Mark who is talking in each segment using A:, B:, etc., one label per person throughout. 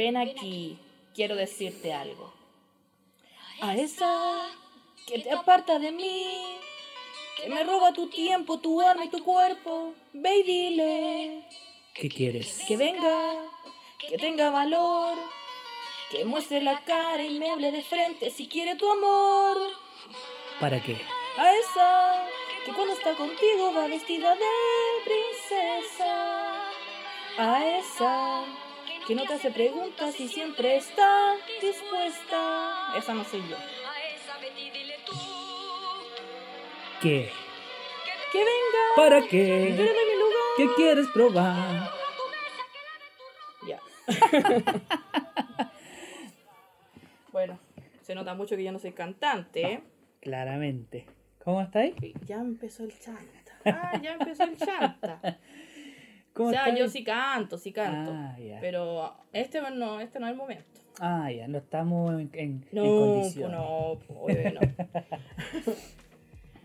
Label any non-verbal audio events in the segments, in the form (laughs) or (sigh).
A: ven aquí, quiero decirte algo. A esa que te aparta de mí, que me roba tu tiempo, tu alma y tu cuerpo, ve y dile
B: ¿Qué quieres?
A: que venga, que tenga valor, que muestre la cara y me hable de frente si quiere tu amor.
B: ¿Para qué?
A: A esa que cuando está contigo va vestida de princesa. A esa que no te hace preguntas y siempre está dispuesta. Esa no soy yo.
B: ¿Qué?
A: Que venga.
B: ¿Para
A: Yo
B: qué?
A: mi lugar.
B: ¿Qué quieres probar?
A: Ya. (laughs) bueno, se nota mucho que yo no soy cantante. ¿eh?
B: Claramente. ¿Cómo estáis?
A: Ya empezó el chanta. Ah, ya empezó el chanta. (laughs)
B: ¿Cómo
A: O sea, yo sí canto, sí canto.
B: Ah.
A: Pero este no, este no es el momento.
B: Ah, ya, no estamos en, en, en
A: No, pues
B: condiciones.
A: no, pues, no. (laughs)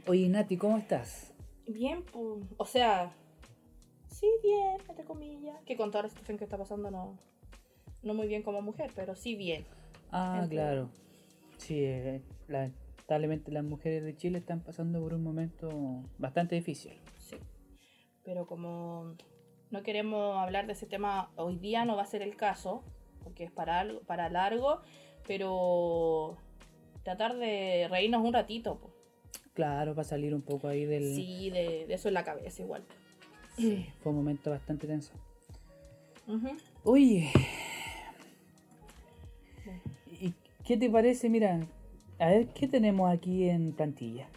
B: Oye, Nati, ¿cómo estás?
A: Bien, pues, o sea, sí bien, entre comillas. Que con toda la situación que está pasando no, no muy bien como mujer, pero sí bien.
B: Ah,
A: Entre-
B: claro. Sí, eh, lamentablemente las mujeres de Chile están pasando por un momento bastante difícil.
A: Sí. Pero como no queremos hablar de ese tema hoy día, no va a ser el caso, porque es para, algo, para largo, pero tratar de reírnos un ratito. pues.
B: Claro, para salir un poco ahí del...
A: Sí, de, de eso en la cabeza igual.
B: Sí, fue un momento bastante tenso.
A: Ujú.
B: Oye, ¿y qué te parece? Mira, a ver, ¿qué tenemos aquí en plantilla?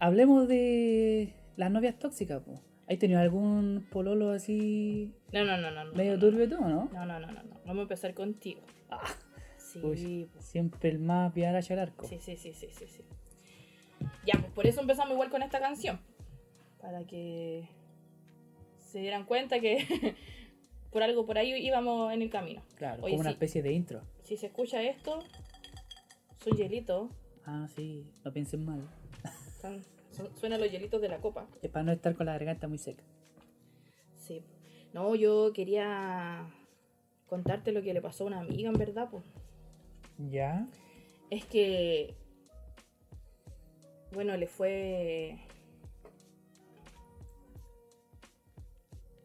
B: Hablemos de las novias tóxicas, po. ¿Has tenido algún pololo así
A: No, no, no, no. no
B: medio
A: no,
B: turbio tú, no?
A: No, no, no, no, no. Vamos a empezar contigo.
B: Ah,
A: Sí,
B: uy,
A: pues.
B: siempre el más piar hacia el arco.
A: sí, sí, sí, sí, sí, sí. Ya, pues por eso empezamos igual con esta canción. Para que se dieran cuenta que (laughs) por algo por ahí íbamos en el camino.
B: Claro,
A: Oye,
B: como una especie de intro.
A: Si se escucha esto, son hielitos.
B: Ah, sí, no piensen mal.
A: Suenan los hielitos de la copa.
B: Es para no estar con la garganta muy seca.
A: Sí. No, yo quería contarte lo que le pasó a una amiga, en verdad, pues.
B: ¿Ya?
A: Es que. Bueno, le fue.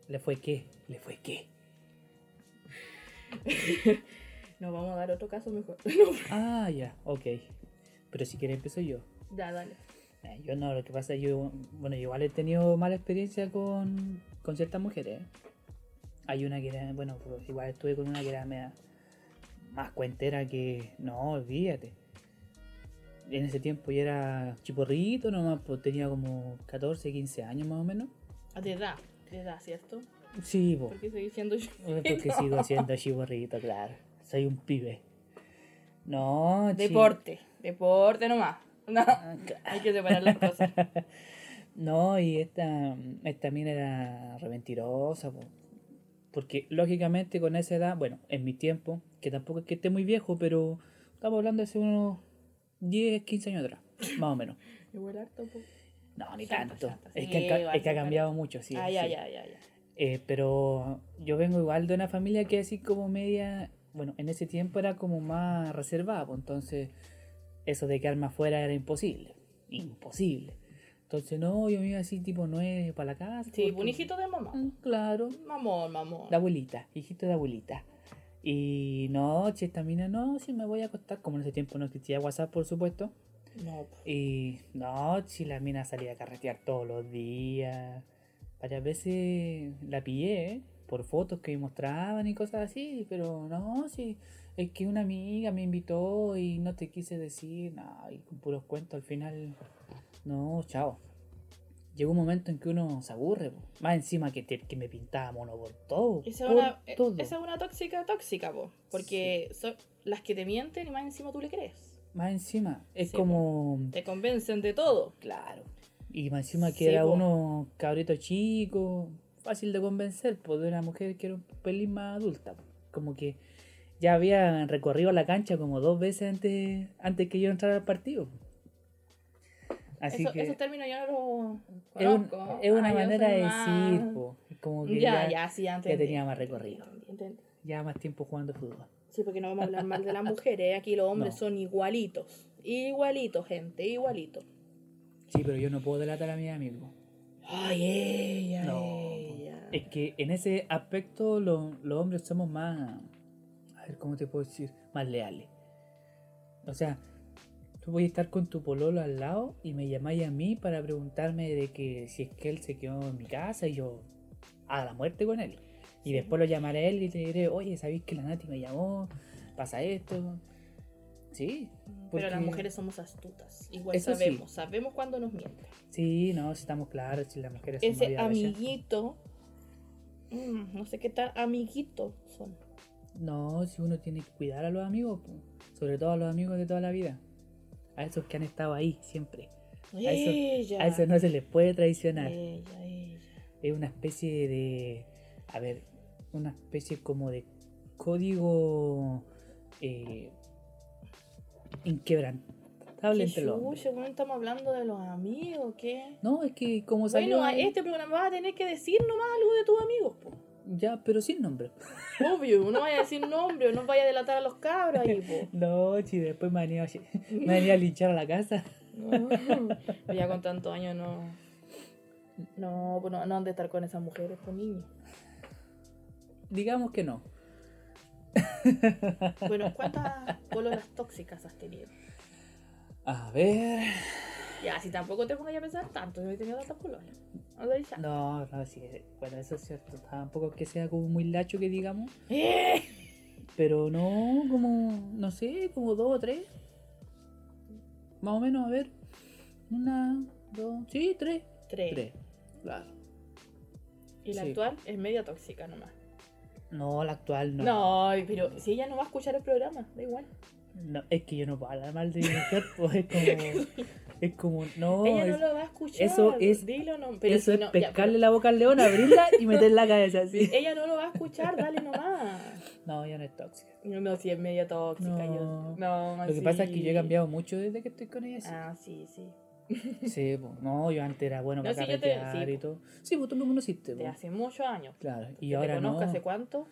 B: ¿Le fue qué? ¿Le fue qué? (laughs)
A: No, vamos a dar otro caso mejor. (laughs)
B: Ah, ya, ok. Pero si quieres empiezo yo.
A: ya, dale.
B: Eh, Yo no, lo que pasa es yo, bueno, igual he tenido mala experiencia con, con ciertas mujeres. Hay una que era, bueno, pues igual estuve con una que era media- más cuentera que, no, olvídate. En ese tiempo yo era chiporrito nomás, pues tenía como 14, 15 años más o menos.
A: Ah, De edad, de edad, ¿cierto?
B: Sí, pues,
A: Porque seguís siendo yo. (laughs)
B: porque sigo siendo chiporrito, claro. Soy un pibe. No,
A: Deporte, deporte nomás. (laughs) No, hay que separar las cosas. (laughs)
B: No, y esta, esta mina era re mentirosa, po. porque lógicamente con esa edad, bueno, en mi tiempo, que tampoco es que esté muy viejo, pero estamos hablando de hace unos 10, 15 años atrás, (laughs) más o menos.
A: Igual harto.
B: No, ni tanto. Es
A: sí,
B: que,
A: igual,
B: es que ha
A: igual.
B: cambiado mucho, sí.
A: ah,
B: sí.
A: ya, ya, ya.
B: Eh, pero yo vengo igual de una familia que así como media, bueno, en ese tiempo era como más reservada, pues entonces eso de quedarme afuera era imposible, imposible. Entonces no, yo me iba así tipo nueve para la casa.
A: Sí,
B: porque-
A: un hijito de mamá.
B: Mm, Claro,
A: Mamón, mamón.
B: de abuelita, hijito de abuelita. Y no, esta mina, no, si me voy a acostar, como en ese tiempo no existía WhatsApp, por supuesto.
A: No.
B: Y no, si la mina salía a carretear todos los días. Varias veces la pillé, ¿eh? por fotos que me mostraban y cosas así, pero no, si es que una amiga me invitó y no te quise decir, no, y con puros cuentos al final, no, chao. Llegó un momento en que uno se aburre, po. más encima que, te- que me pintaba mono por todo.
A: Esa es
B: por
A: una,
B: todo.
A: esa es una tóxica tóxica, po. Porque son las que te mienten y más encima tú le crees.
B: Más encima, es
A: Sí,
B: como...
A: Te convencen de todo.
B: Claro. Y más encima que
A: Sí,
B: era uno cabrito chico, fácil de convencer, pues de una mujer que era un pelín más adulta. Como que ya había recorrido la cancha como dos veces antes, antes que yo entrara al partido. Así
A: Eso-
B: que
A: Esos términos yo no los
B: es, un-
A: conozco.
B: es una manera de decir, po. como que
A: Ya,
B: ya,
A: ya, sí, antes.
B: ya tenía más recorrido.
A: Entendí.
B: ya más tiempo jugando fútbol.
A: Sí, porque no vamos a hablar mal de las (laughs) mujeres. Aquí los hombres
B: No.
A: son igualitos. Igualitos, gente, igualitos.
B: Sí, pero yo no puedo delatar a mis amigos.
A: Ay, ella,
B: No.
A: ella.
B: Es que en ese aspecto lo- los hombres somos más. A ver, ¿cómo te puedo decir? Más leales. O sea, tú voy a estar con tu pololo al lado y me llamáis a mí para preguntarme de que si es que él se quedó en mi casa y yo a la muerte con él. Y
A: Sí.
B: después lo llamaré a él y le diré, oye, ¿sabéis que la Nati me llamó? Pasa esto. Sí,
A: Pero las mujeres somos astutas. Igual
B: Eso sí.
A: sabemos, sabemos cuando nos mienten.
B: sí, no, si estamos claros, si las mujeres son
A: Ese
B: diablas.
A: amiguito, mm, no sé qué tal amiguito son.
B: No, si uno tiene que cuidar a los amigos, po. sobre todo a los amigos de toda la vida. A esos que han estado ahí siempre. A eso-
A: ella,
B: A no se les puede traicionar.
A: ella, ella.
B: Es una especie de. A ver, una especie como de código eh, inquebrantable
A: ¿Qué
B: entre los
A: bueno, estamos hablando de los amigos, ¿qué?
B: No, es que como salió.
A: Bueno, a este programa vas a tener que decir nomás algo de tus amigos, po.
B: Ya, pero sin nombre.
A: Obvio, no vaya a (laughs) decir nombre, no vaya a delatar a los cabros ahí, po.
B: No, si después me venía, (laughs) me venía a linchar a la casa.
A: No, ya con tantos años no. No, pues no, no han de estar con esas mujeres, con niños.
B: Digamos que no.
A: Bueno, ¿cuántas pololas tóxicas has tenido?
B: A ver.
A: Ya, si tampoco te pongas a pensar tanto, yo he tenido tantas ya.
B: No, no, sí, bueno, eso es cierto. Tampoco es que sea como muy lacho que digamos.
A: ¡Eh! (laughs)
B: Pero no, como, no sé, como dos o tres. Más o menos, a ver. Una, dos, sí, tres.
A: Tres.
B: Tres, claro.
A: Y la
B: Sí.
A: actual es media tóxica nomás.
B: No, la actual no.
A: No, pero si ella no va a escuchar el programa, da igual.
B: No, es que yo no puedo hablar mal de mi pues es como. (laughs) Es como, no.
A: ella no
B: es-
A: lo va a escuchar.
B: eso es-
A: Dilo no. Pero
B: eso
A: si
B: es
A: no, ya,
B: pescarle
A: pero
B: la boca al león, abrirla y meter la cabeza así. (laughs)
A: ella no lo va a escuchar, dale nomás.
B: No, ya no es tóxica.
A: No, no, si es media tóxica. yo-
B: No.
A: no,
B: Lo que pasa es que yo he
A: sí.
B: cambiado mucho desde que estoy con ella. sí.
A: Ah, sí, sí. (laughs)
B: Sí, pues, no, yo antes era bueno
A: No,
B: para
A: sí, te- sí,
B: y todo. Sí, pues tú me conociste,
A: De
B: pues.
A: hace muchos años.
B: Claro, y
A: Que
B: ahora
A: te
B: no.
A: conozco hace cuánto?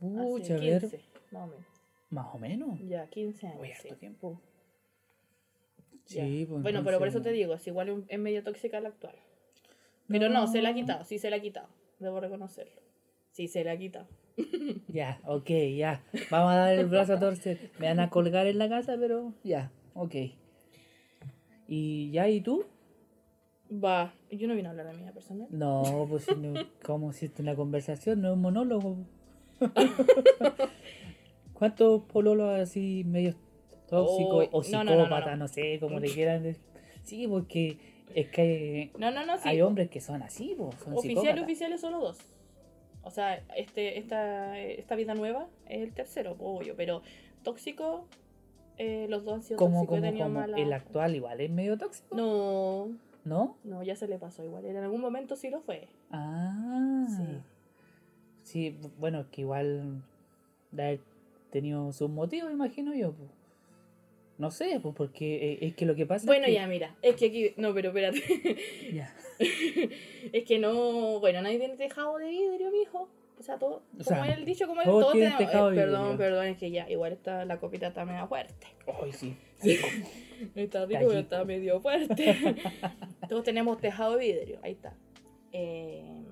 B: A
A: hace
B: ver,
A: 15, más o menos.
B: más o menos.
A: Ya, 15 años.
B: Uy,
A: sí.
B: harto tiempo. Sí, pues
A: Bueno, pero por eso te digo, es igual es medio tóxica la actual. Pero no. se la ha quitado, sí se la ha quitado. Debo reconocerlo. Sí, se la ha quitado. (laughs)
B: Ya, ok, ya. Vamos a dar el brazo a torcer. Me van a colgar en la casa, pero ya, ok. ¿Y ya, y tú?
A: Va, yo no vine a hablar de mi vida personal.
B: No, pues no, ¿cómo hiciste una conversación? No es un monólogo. (laughs) ¿Cuántos pololos así medio tóxicos
A: Oh,
B: o
A: no, no, no, no,
B: psicópatas, no,
A: no.
B: sé, (clears throat) como le quieran decir? Sí, porque es que hay,
A: No, no, no, sí.
B: hay hombres que son así, po, son
A: Oficiales,
B: psicópatas.
A: oficiales solo dos. O sea, este, esta, esta vida nueva es el tercero, obvio. Pero tóxico, eh, los dos han sido
B: Como,
A: tóxicos.
B: como, como
A: mala-
B: el actual igual es medio tóxico,
A: No,
B: ¿no?
A: no, ya se le pasó igual. En algún momento sí lo fue.
B: Ah,
A: Sí.
B: sí, bueno, es que igual haber tenido sus motivos, imagino yo. po. No sé, pues porque eh, es que lo que pasa
A: Bueno,
B: es que...
A: ya, mira, es que aquí. No, pero espérate. (laughs)
B: Ya. (laughs)
A: es que no. Bueno, nadie tiene tejado de vidrio, mijo. O sea, todo.
B: O
A: como
B: sea,
A: el dicho, como el todo tenemos-
B: tejado
A: eh, Perdón,
B: vidrio.
A: perdón, es que ya, igual está, la copita está medio fuerte.
B: Ay, sí. (laughs)
A: Está rico, pero está medio fuerte. Todos tenemos tejado de vidrio, ahí está. Eh,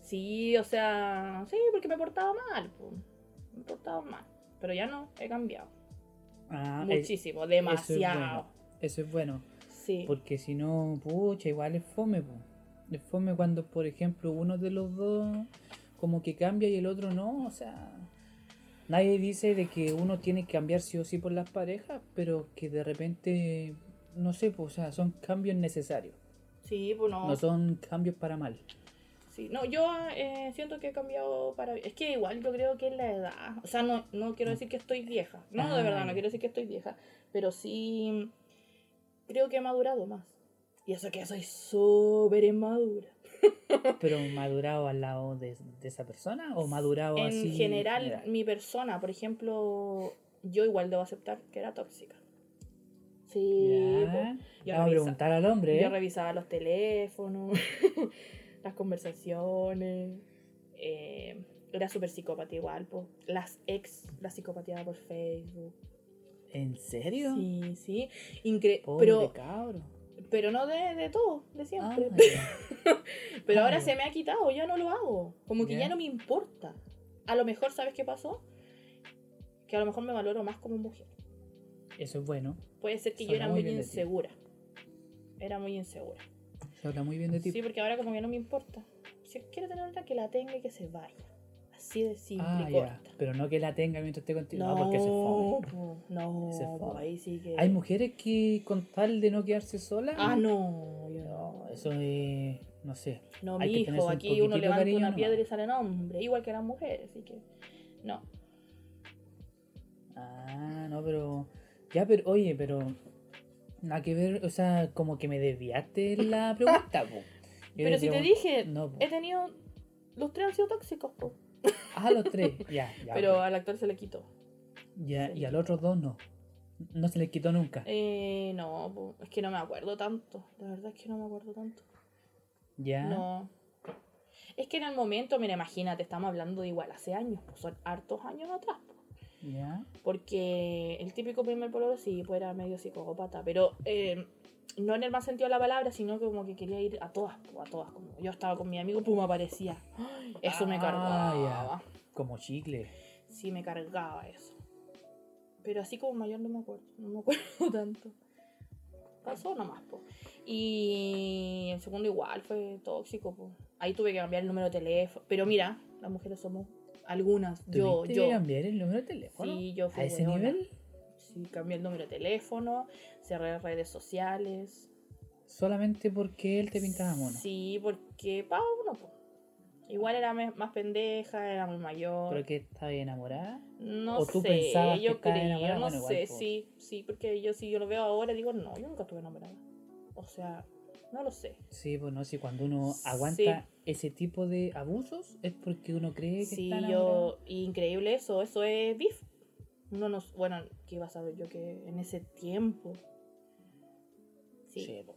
A: sí, o sea, sí, porque me portaba mal. po. Me portaba mal. Pero ya no, he cambiado.
B: Ah, es-
A: Muchísimo,
B: Eso es
A: demasiado.
B: bueno. Eso es bueno.
A: Sí.
B: Porque si no, pucha, igual es fome. po. Es fome cuando, por ejemplo, uno de los dos como que cambia y el otro no. O sea, nadie dice de que uno tiene que cambiar sí o sí por las parejas, pero que de repente, no sé, pues, o sea, son cambios necesarios.
A: Sí, pues no.
B: No son cambios para mal.
A: Sí, no, yo eh, siento que he cambiado para... Es que igual yo creo que es la edad. O sea, no, no quiero decir que estoy vieja. No,
B: Ah,
A: de verdad, no
B: ya.
A: quiero decir que estoy vieja. Pero sí creo que he madurado más. Y eso que soy súper inmadura. (laughs)
B: Pero madurado al lado de, de esa persona o madurado
A: En
B: así.
A: general, mi persona, por ejemplo, yo igual debo aceptar que era tóxica. Sí, po. Yo
B: Vamos a preguntar al hombre.
A: Yo
B: ¿eh?
A: revisaba los teléfonos. (laughs) las conversaciones. eh, era súper psicópata igual, po. Las ex, la psicopatía por Facebook.
B: ¿En serio?
A: Sí, sí. Incre
B: Pobre
A: pero,
B: cabro.
A: pero no de, de todo, de
B: Ah,
A: siempre.
B: ya. (laughs)
A: pero
B: ah,
A: ahora
B: ya.
A: se me ha quitado, ya no lo hago. Como que
B: Ya.
A: ya no me importa. A lo mejor, ¿sabes qué pasó? Que a lo mejor me valoro más como mujer.
B: Eso es bueno.
A: Puede ser que yo era
B: muy
A: insegura. Era muy insegura.
B: Se habla muy bien de ti.
A: Sí, porque ahora como que no me importa. Si quiero tener otra, que la tenga y que se vaya. Así de simple
B: ah,
A: y corta.
B: Pero no que la tenga mientras esté contigo. No, porque eso es fome.
A: no, (laughs) po,
B: fome.
A: ahí sí que...
B: Hay mujeres que con tal de no quedarse sola.
A: Ah, no, yo
B: No,
A: no.
B: eso es. No sé.
A: No,
B: Hay
A: mi hijo,
B: un
A: aquí uno levanta
B: cariño
A: una piedra y sale nombre, igual que las mujeres, así que no.
B: Ah, no, pero. Ya, pero. Oye, pero. Nada que ver. O sea, como que me desviaste la (laughs) pregunta, po.
A: Pero
B: le
A: si te dije,
B: No, po.
A: he tenido, los tres han sido tóxicos, po.
B: Ah, los tres. (laughs) Ya, ya.
A: pero al actor se le quitó.
B: Ya, y al otro dos no. No se les quitó nunca.
A: Eh, no, po, es que no me acuerdo tanto, la verdad es que no me acuerdo tanto.
B: Ya.
A: No. Es que en el momento, mira, imagínate, estamos hablando de igual hace años, pues son hartos años atrás. Porque el típico primer pololo sí, pues era medio psicópata, pero eh, no en el más sentido de la palabra, sino que como que quería ir a todas, a todas. Como yo estaba con mi amigo, pum, aparecía. Ay, (gasps) Eso me
B: Ah,
A: cargaba.
B: Como chicle.
A: Sí, me cargaba eso. Pero así como mayor no me acuerdo, no me acuerdo (laughs) tanto. Pasó nomás, po. Y el segundo igual fue tóxico, po. Ahí tuve que cambiar el número de teléfono. Pero mira, las mujeres somos algunas. Yo,
B: ¿Tuviste
A: yo.
B: que cambiar el número de teléfono?
A: Sí, yo fui
B: ¿A ese
A: hueona.
B: nivel?
A: Sí, cambié el número de teléfono, cerré redes sociales.
B: Solamente porque él te pintaba mono.
A: Sí, porque pa uno, po. Igual era más pendeja, era muy mayor.
B: ¿Pero que estaba enamorada?
A: No
B: ¿O tú
A: sé,
B: pensabas que
A: yo
B: estaba
A: creo,
B: enamorada?
A: no
B: Bueno,
A: sé, sí, sí, porque yo si yo lo veo ahora digo, no, yo nunca estuve enamorada. O sea, no lo sé.
B: Sí, pues no, si cuando uno
A: Sí.
B: aguanta ese tipo de abusos es porque uno cree que
A: Sí, yo, increíble eso, eso es beef. Uno nos, bueno, ¿qué iba a saber yo que en ese tiempo? Sí.
B: Sí, po.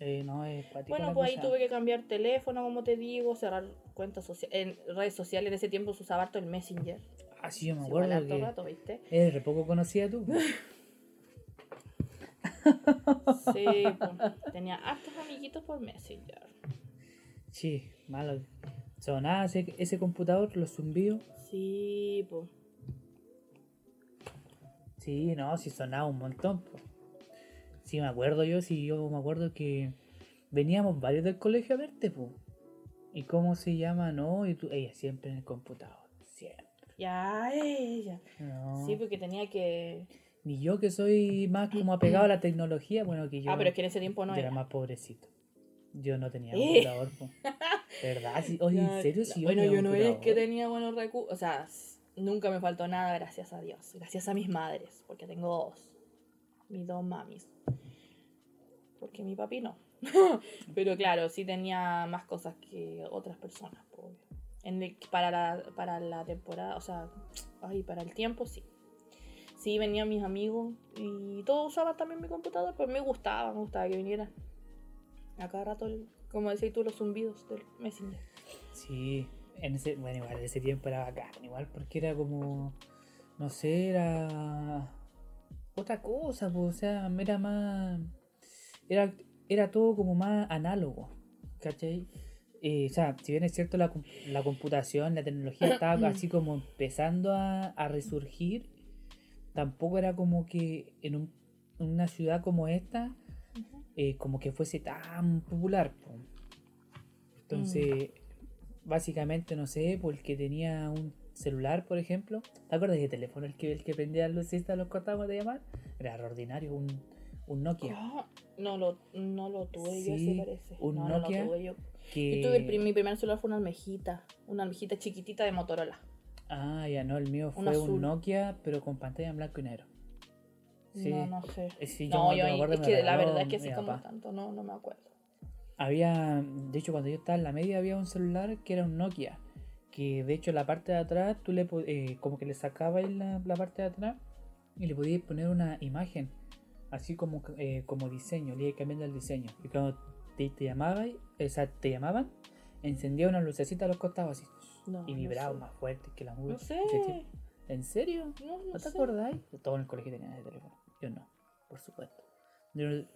B: Eh, no, es
A: Bueno, pues ahí tuve que cambiar teléfono, como te digo, cerrar cuentas sociales. En redes sociales en ese tiempo se usaba harto el Messenger.
B: Ah, sí, yo me acuerdo que
A: rato, ¿viste?
B: eres re poco conocida tú. (laughs)
A: Sí, (laughs) pues, tenía hartos amiguitos por Messenger.
B: sí, malo. Sonaba ese, ese computador, los zumbidos.
A: Sí, pues.
B: Sí, no, sí sonaba un montón. po. Sí, me acuerdo yo, sí, yo me acuerdo que veníamos varios del colegio a verte, pues. ¿Y cómo se llama? No, y tú, ella siempre en el computador, siempre.
A: Ya, ella.
B: No.
A: Sí, porque tenía que.
B: Ni yo que soy más como apegado a la tecnología, bueno, que yo,
A: ah, pero es que en ese tiempo no
B: yo era
A: era.
B: más pobrecito. Yo no tenía
A: Eh.
B: computador. (laughs) ¿Verdad? Sí, Oye, ¿en serio? Sí,
A: bueno, yo no es que tenía buenos recursos. O sea, nunca me faltó nada, gracias a Dios. Gracias a mis madres, porque tengo dos. Mis dos mamis. Porque mi papi no. (laughs) Pero claro, sí tenía más cosas que otras personas. obvio. En el- para, la, para la temporada, o sea, ay, para el tiempo sí. Sí, venían mis amigos y todos usaban también mi computador, pues me gustaba, me gustaba que vinieran. A cada rato, el- como decías tú, los zumbidos del Messenger.
B: Sí, en ese, bueno, igual en ese tiempo era bacán, igual porque era como, no sé, era otra cosa, pues, o sea, era más, era, era todo como más análogo, ¿cachai? Eh, o sea, si bien es cierto la, la computación, la tecnología estaba (clears throat) así como empezando a, a resurgir, tampoco era como que en un- en una ciudad como esta, eh, como que fuese tan popular. po. Entonces, básicamente, no sé, porque tenía un celular, por ejemplo. ¿Te acuerdas de teléfono el que, el que prendía las lucecitas, los cortábamos de llamar? Era ordinario, un, un Nokia.
A: Ah, no lo, no lo tuve yo, se parece.
B: un
A: no, no
B: Nokia
A: lo tuve yo.
B: Que...
A: Yo tuve el, mi primer celular fue una almejita, una almejita chiquitita de Motorola.
B: Ah, ya no, el mío fue un. Nokia, pero con pantalla en blanco y negro. Sí.
A: No, no sé.
B: Eh, sí, yo
A: no,
B: me
A: yo
B: acuerdo
A: es
B: me
A: que la
B: regaló
A: verdad es que así como
B: papá.
A: tanto, no, no me acuerdo.
B: Había, de hecho, cuando yo estaba en la media había un celular que era un Nokia. Que de hecho la parte de atrás, tú le eh, como que le sacabas la, la parte de atrás y le podías poner una imagen. Así como, eh, como diseño, le ibas cambiando el diseño. Y cuando te, te o sea, te llamaban, encendía una lucecita a los costados así.
A: No,
B: y
A: no
B: vibraba
A: sé.
B: más fuerte que la música.
A: No sé.
B: ¿En serio?
A: No, no
B: ¿No te
A: sé.
B: acordáis? Todos en el colegio tenían ese teléfono. Yo no, por supuesto. Yo no-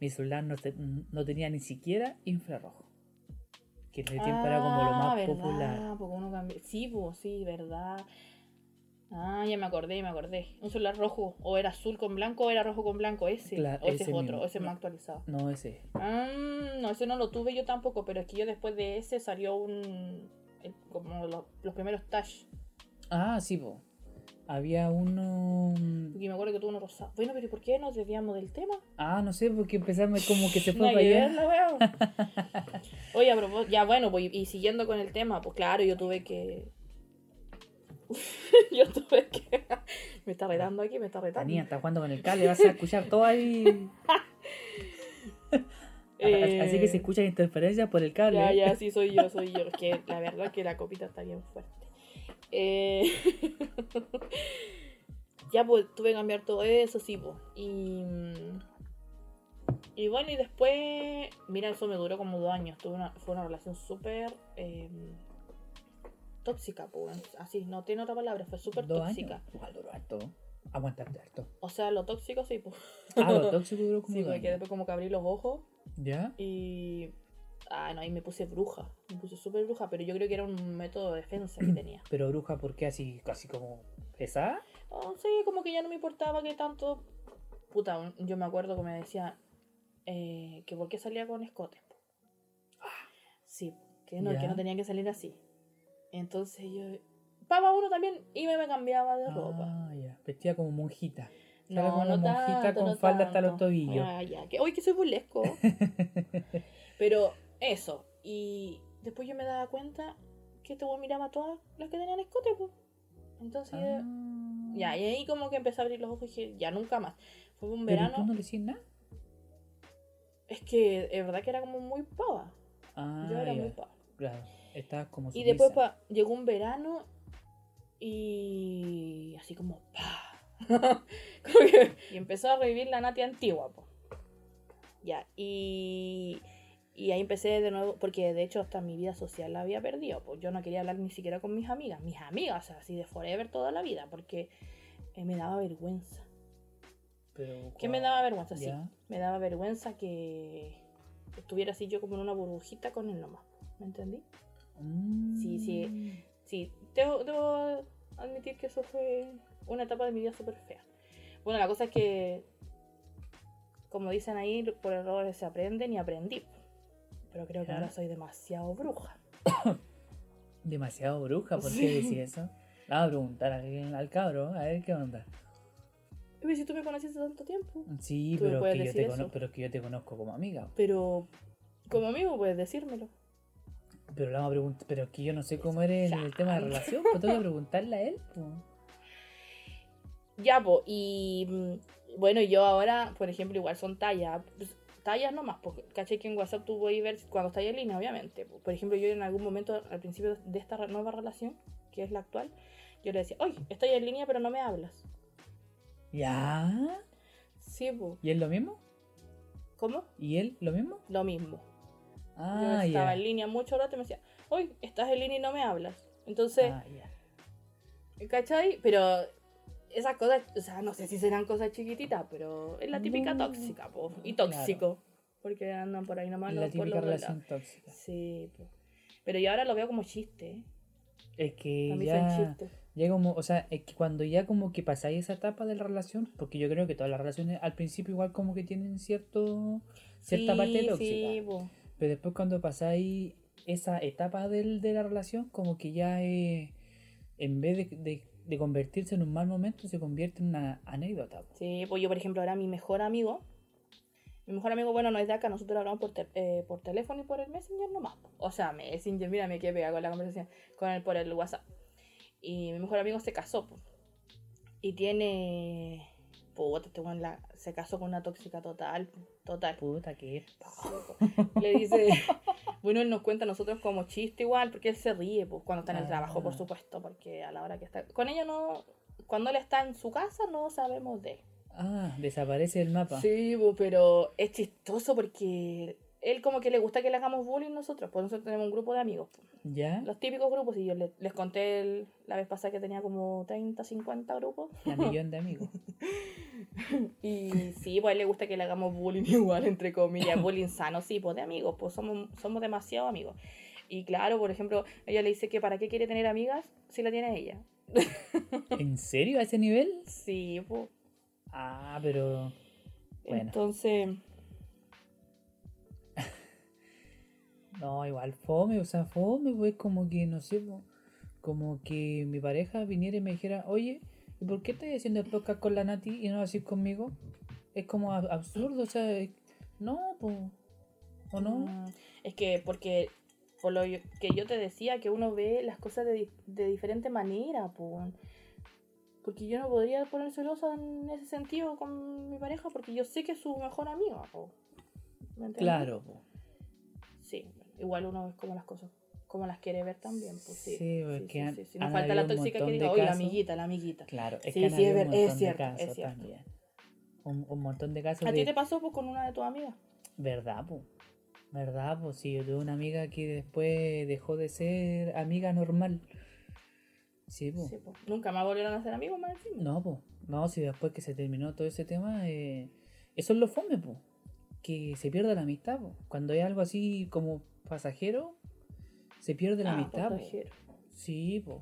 B: mi celular no, te- no tenía ni siquiera infrarrojo. Que en ese tiempo era como lo
A: Ah,
B: más
A: verdad,
B: popular.
A: porque uno cambió- Sí, pues, sí, verdad. Ah, ya me acordé, me acordé. Un celular rojo, o era azul con blanco, o era rojo con blanco, ese.
B: Claro,
A: o ese,
B: ese
A: es otro,
B: mismo.
A: ese es más actualizado.
B: No ese.
A: Ah, no, ese no lo tuve yo tampoco, pero es que yo después de ese salió un. Como los, los primeros touch.
B: Ah, sí, po. Había uno.
A: Porque me acuerdo que tuve uno rosado. Bueno, pero ¿y ¿por qué nos desviamos del tema?
B: Ah, no sé, porque empezamos como que se (laughs) fue para allá. (laughs)
A: Oye, a propós- ya bueno, pues, y siguiendo con el tema, pues claro, yo tuve que. (laughs) yo tuve que. me está retando aquí, me está retando.
B: Tania está jugando con el cable, vas a escuchar todo ahí.
A: Eh,
B: Así que se escuchan interferencias por el cable.
A: Ya,
B: ¿eh?
A: ya, (laughs) sí, soy yo, soy yo. Que la verdad es que la copita está bien fuerte. Eh, (laughs) ya, pues tuve que cambiar todo eso, sí, pues. Y. Y bueno, y después. Mira, eso me duró como dos años. Tuve una, fue una relación súper. eh, tóxica, pues. Así, no tiene otra palabra, fue súper tóxica.
B: Igual duró harto. Aguantarte harto.
A: O sea, lo tóxico sí, pues.
B: Ah, lo (laughs) tóxico duró como
A: Sí, porque después como que abrí los ojos
B: ¿Ya?
A: y. Ah, no, ahí me puse bruja. Me puse súper bruja, pero yo creo que era un método de defensa que tenía. (clears throat)
B: Pero bruja, ¿por qué así, casi como pesada?
A: No sé, como que ya no me importaba que tanto. Puta, yo me acuerdo que me decía eh, que por qué salía con escotes. po. Sí, que no,
B: Ya.
A: que no tenía que salir así. Entonces yo. Papa uno también y me, cambiaba de ropa.
B: Ah, ya. Vestía como monjita.
A: No,
B: Era como
A: no
B: monjita
A: tanto,
B: con
A: no
B: falda hasta los tobillos.
A: Ah, ya. Que, uy, que soy burlesco. (laughs) Pero eso. Y después yo me daba cuenta que este weón miraba a todas las que tenían escote, pues. Entonces,
B: Ah.
A: ya, y ahí como que empecé a abrir los ojos y dije, ya nunca más. Fue un
B: Pero
A: verano.
B: tú no le decías nada.
A: Es que es verdad que era como muy pava.
B: Ah,
A: yo era
B: ya.
A: muy pava.
B: Claro. Estabas como
A: Y después
B: sumisa.
A: pa- llegó un verano y así como pa. (laughs) Como que- y empezó a revivir la Nati antigua, po. Ya, y, y ahí empecé de nuevo, porque de hecho hasta mi vida social la había perdido, pues yo no quería hablar ni siquiera con mis amigas, mis amigas, o sea, así de forever toda la vida, porque eh, me daba vergüenza.
B: Pero,
A: ¿Qué me daba vergüenza? Sí,
B: Ya.
A: me daba vergüenza que estuviera así yo como en una burbujita con él nomás, ¿me entendí? Sí, sí.
B: Mm.
A: Sí, debo, debo admitir que eso fue una etapa de mi vida súper fea. Bueno, la cosa es que, como dicen ahí, por errores se aprenden y aprendí. Pero creo que ahora soy demasiado bruja. (coughs)
B: Demasiado bruja, ¿por
A: Sí.
B: qué decís eso? Le Vamos a preguntar al, al cabro, a ver qué onda.
A: Pero si tú me conociste tanto tiempo.
B: Sí, pero que, yo te cono-
A: eso.
B: pero que yo te conozco como amiga.
A: Pero como amigo puedes decírmelo.
B: Pero le vamos a preguntar, pero es que yo no sé cómo eres en el tema de relación, pues tengo que preguntarle a él. pues.
A: Ya, po, y mm, bueno, yo ahora, por ejemplo, igual son tallas, pues, tallas nomás, porque caché que en WhatsApp tú puedes ver cuando estás en línea, obviamente. po. Por ejemplo, yo en algún momento, al principio de esta nueva relación, que es la actual, yo le decía, oye, estoy en línea, pero no me hablas.
B: ¿Ya?
A: Sí, po.
B: ¿Y él lo mismo?
A: ¿cómo?
B: ¿Y él lo mismo?
A: Lo mismo. yo
B: Ah,
A: estaba
B: ya.
A: en línea mucho rato y me decía, oye, estás en línea y no me hablas. Entonces,
B: Ah.
A: ¿cachai? Pero esas cosas, o sea, no sé si serán cosas chiquititas, pero es la típica
B: No.
A: tóxica, po. Y
B: Claro.
A: tóxico. Porque andan por ahí nomás
B: La
A: los- por
B: típica
A: los
B: relación tóxica.
A: Sí, po. Pero yo ahora lo veo como chiste. ¿eh?
B: Es que
A: Para mí
B: ya,
A: son chistes.
B: ya como, o sea, es que cuando ya como que pasáis esa etapa de la relación, porque yo creo que todas las relaciones al principio igual como que tienen cierto cierta parte tóxica.
A: Sí, po.
B: Pero después cuando pasáis esa etapa del, de la relación, como que ya eh, en vez de, de- de convertirse en un mal momento, se convierte en una anécdota.
A: Sí, pues yo, por ejemplo, ahora mi mejor amigo. Mi mejor amigo, bueno, no es de acá, nosotros hablamos por, te- eh, por teléfono y por el Messenger nomás. O sea, Messenger, mira, me quedé con la conversación, con el, por el WhatsApp. Y mi mejor amigo se casó, po. Y tiene. Puta, este weón la- se casó con una tóxica total, total.
B: Puta que
A: Le dice, (laughs) bueno, él nos cuenta a nosotros como chiste igual, porque él se ríe, pues, cuando está en el trabajo, por
B: Ah.
A: supuesto, porque a la hora que está. Con ella no. Cuando él está en su casa, no sabemos de él.
B: Ah, desaparece el mapa.
A: Sí, pero es chistoso porque él como que le gusta que le hagamos bullying nosotros, pues nosotros tenemos un grupo de amigos. pues.
B: ¿Ya?
A: Los típicos grupos, y yo le- les conté el- la vez pasada que tenía como 30, 50 grupos.
B: Un millón de amigos. (laughs)
A: Y sí, pues a él le gusta que le hagamos bullying (laughs) igual, entre comillas, bullying sano, sí, pues de amigos, pues somos, somos demasiado amigos. Y claro, por ejemplo, ella le dice que para qué quiere tener amigas si la tiene ella. (laughs)
B: ¿En serio? ¿A ese nivel?
A: Sí, pues.
B: Ah, pero. Bueno.
A: Entonces,
B: No, igual fome, o sea, fome, pues como que, no sé, como que mi pareja viniera y me dijera, oye, ¿y por qué estás haciendo el podcast con la Nati y no así conmigo? Es como ab- absurdo, o sea, es- no, pues, ¿o no?
A: mm, es que porque por lo que yo te decía, que uno ve las cosas de, de diferente manera, pues. Porque yo no podría poner celosa en ese sentido con mi pareja porque yo sé que es su mejor amiga, po. ¿Me entiendes?
B: Claro, po.
A: Sí, igual uno ve como las cosas, como las quiere ver también, pues sí.
B: Sí, porque han-
A: sí. No
B: han
A: falta la tóxica que diga, oye, la
B: casos".
A: amiguita, la amiguita.
B: Claro, es
A: Sí,
B: que han
A: sí, es
B: un
A: es
B: de
A: cierto, es cierto.
B: también. Un, un montón de casos
A: ¿A
B: de...
A: ti te pasó pues, con una de tus amigas?
B: ¿Verdad, po? ¿Verdad, pues Sí, yo tuve una amiga que después dejó de ser amiga normal. Sí, pues.
A: Sí, pues. Nunca más volvieron a ser amigos más encima.
B: No, pues. No, si después que se terminó todo ese tema, eh, eso es lo fome, pues. Que se pierda la amistad, pues. Cuando hay algo así como pasajero, se pierde la
A: Ah,
B: amistad, po.
A: pasajero.
B: Sí, pues.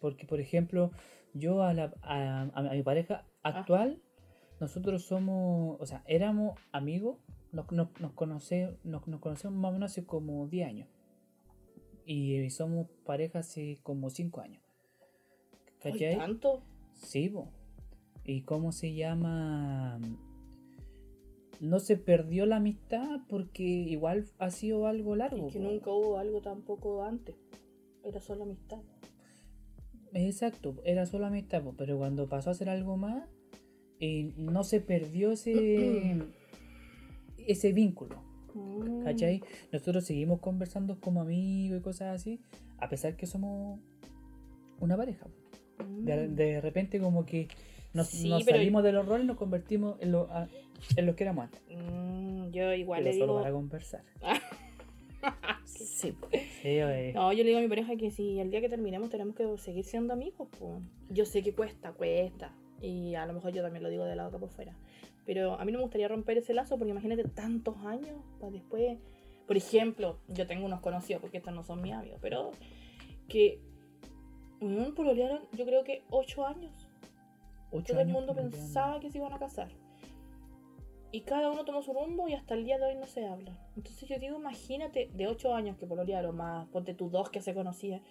B: Porque, por ejemplo, yo a, la, a, mi pareja actual, nosotros somos, o sea, éramos amigos, nos, nos, nos, conoce- nos, nos conocemos más o menos hace como 10 años. Y somos pareja hace como 5 años. ¿Cachai?
A: tanto.
B: Sí, po. ¿Y cómo se llama? No se perdió la amistad porque igual ha sido algo largo.
A: Y que
B: po.
A: nunca hubo algo tampoco antes. Era solo amistad.
B: Exacto, era solo amistad, po, pero cuando pasó a ser algo más, eh, no se perdió ese, ese vínculo.
A: Mm.
B: ¿Cachai? Nosotros seguimos conversando como amigos y cosas así, a pesar que somos una pareja. De,
A: Mm.
B: de repente como que nos,
A: Sí,
B: nos
A: pero-
B: salimos de los roles y nos convertimos en lo, a- en los que éramos antes.
A: Mm, yo igual
B: Pero
A: le
B: solo
A: digo.
B: para conversar. (laughs)
A: Sí.
B: Sí, oye.
A: No, yo le digo a mi pareja que si el día que terminemos tenemos que seguir siendo amigos, pues. Yo sé que cuesta, cuesta. Y a lo mejor yo también lo digo de la boca por fuera. Pero a mí no me gustaría romper ese lazo porque imagínate tantos años para después. Por ejemplo, yo tengo unos conocidos, porque estos no son mis amigos, pero que mm, pololearon, yo creo que ocho años.
B: Ocho
A: Todo el mundo pensaba que se iban a casar. Y cada uno tomó su rumbo y hasta el día de hoy no se hablan. Entonces yo digo, imagínate, de 8 años que pololearon más, ponte tú dos que se conocían.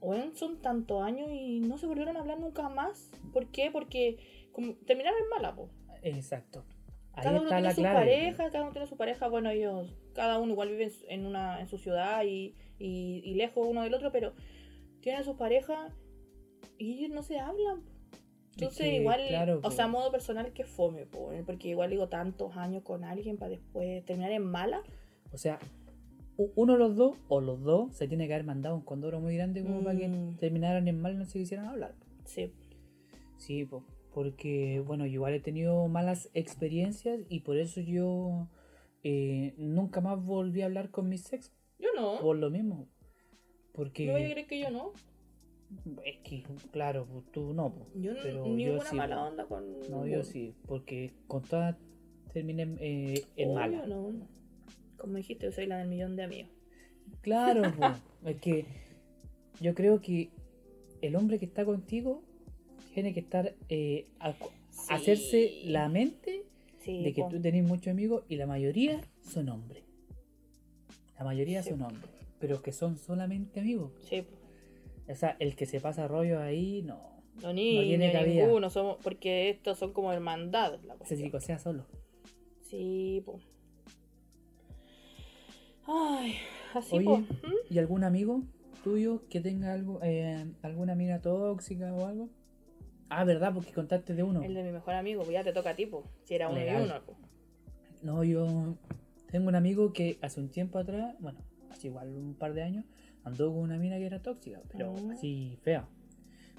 A: Bueno, son tantos años y no se volvieron a hablar nunca más. ¿Por qué? Porque como, terminaron en mala, po.
B: Exacto. Ahí
A: Cada uno tiene su
B: clave.
A: pareja, cada uno tiene su pareja. Bueno, ellos, cada uno igual vive en una, en su ciudad y, y, y lejos uno del otro, pero tienen sus parejas y ellos no se hablan. Entonces,
B: que,
A: igual,
B: claro,
A: o
B: po.
A: sea, a modo personal que fome, po, porque igual digo tantos años con alguien para después terminar en mala.
B: O sea, uno de los dos, o los dos, se tiene que haber mandado un condoro muy grande como para que
A: Mm.
B: terminaran en mal y no se quisieran hablar.
A: Sí,
B: Sí, po, porque, bueno, yo igual he tenido malas experiencias y por eso yo eh, nunca más volví a hablar con mis ex
A: yo no.
B: por lo mismo.
A: No voy a
B: Porque
A: creer que yo no.
B: Es que, claro, po, tú no, po,
A: Yo no,
B: pero yo sí,
A: mala
B: po.
A: onda con.
B: No, yo sí, porque con todas terminé eh, en
A: Obvio,
B: mala.
A: no. Como dijiste, yo soy la del millón de amigos.
B: Claro, (laughs) es que yo creo que el hombre que está contigo tiene que estar eh, a- hacerse la mente
A: Sí,
B: de que
A: po.
B: tú tenés muchos amigos y la mayoría son hombres. La mayoría son hombres, pero que son solamente amigos.
A: Sí, po.
B: O sea, el que se pasa rollo ahí, no.
A: No, ni,
B: tiene
A: ni
B: cabida.
A: ninguno, somos, porque estos son como hermandad. La
B: Se
A: cuestión.
B: chico sea solo.
A: Sí, po. Ay, así
B: Oye,
A: po. ¿Mm?
B: ¿y algún amigo tuyo que tenga algo, eh, alguna amiga tóxica o algo? Ah, ¿verdad? Porque contaste de uno.
A: El de mi mejor amigo, pues ya te toca a ti, po. Si era uno
B: Legal.
A: y uno, po.
B: No, yo tengo un amigo que hace un tiempo atrás, bueno, hace igual un par de años, andó con una mina que era tóxica, pero
A: Mm.
B: así fea.